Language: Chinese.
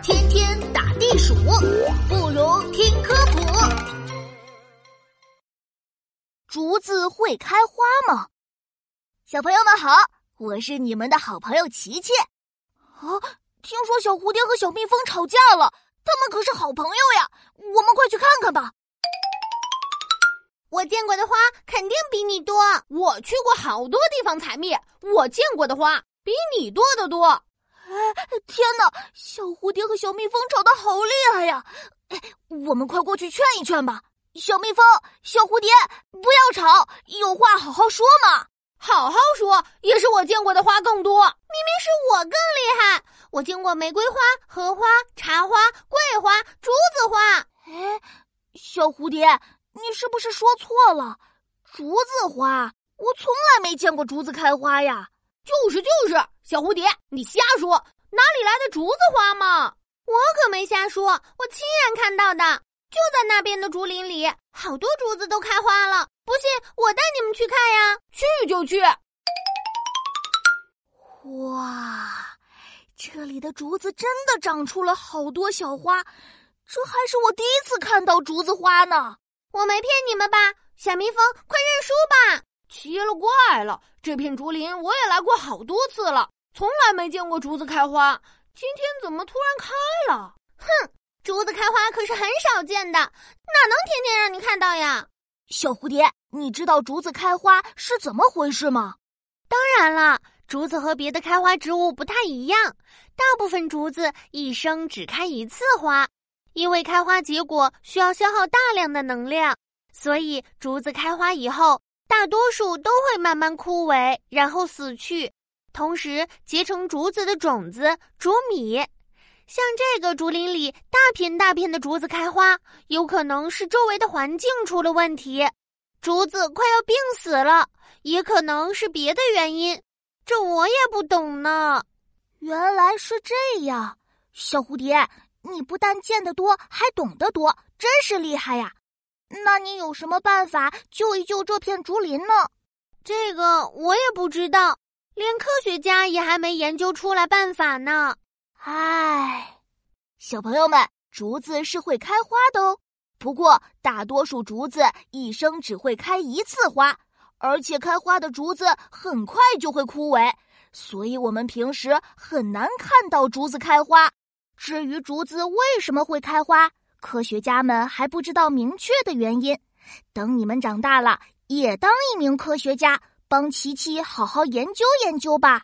天天打地鼠，不如听科普。竹子会开花吗？小朋友们好，我是你们的好朋友琪琪。啊，听说小蝴蝶和小蜜蜂吵架了，他们可是好朋友呀！我们快去看看吧。我见过的花肯定比你多。我去过好多地方采蜜，我见过的花比你多得多。哎，天哪！小蝴蝶和小蜜蜂吵得好厉害呀！哎，我们快过去劝一劝吧。小蜜蜂、小蝴蝶，不要吵，有话好好说嘛。好好说，也是我见过的花更多。明明是我更厉害，我见过玫瑰花、荷花、茶花、桂花、竹子花。哎，小蝴蝶。你是不是说错了？竹子花，我从来没见过竹子开花呀！就是就是，小蝴蝶，你瞎说，哪里来的竹子花嘛？我可没瞎说，我亲眼看到的，就在那边的竹林里，好多竹子都开花了。不信，我带你们去看呀！去就去。哇，这里的竹子真的长出了好多小花，这还是我第一次看到竹子花呢。我没骗你们吧，小蜜蜂，快认输吧！奇了怪了，这片竹林我也来过好多次了，从来没见过竹子开花，今天怎么突然开了？哼，竹子开花可是很少见的，哪能天天让你看到呀？小蝴蝶，你知道竹子开花是怎么回事吗？当然了，竹子和别的开花植物不太一样，大部分竹子一生只开一次花。因为开花结果需要消耗大量的能量，所以竹子开花以后，大多数都会慢慢枯萎，然后死去，同时结成竹子的种子——竹米。像这个竹林里大片大片的竹子开花，有可能是周围的环境出了问题，竹子快要病死了，也可能是别的原因，这我也不懂呢。原来是这样，小蝴蝶。你不但见得多，还懂得多，真是厉害呀！那你有什么办法救一救这片竹林呢？这个我也不知道，连科学家也还没研究出来办法呢。唉，小朋友们，竹子是会开花的哦，不过大多数竹子一生只会开一次花，而且开花的竹子很快就会枯萎，所以我们平时很难看到竹子开花。至于竹子为什么会开花，科学家们还不知道明确的原因。等你们长大了，也当一名科学家，帮琪琪好好研究研究吧。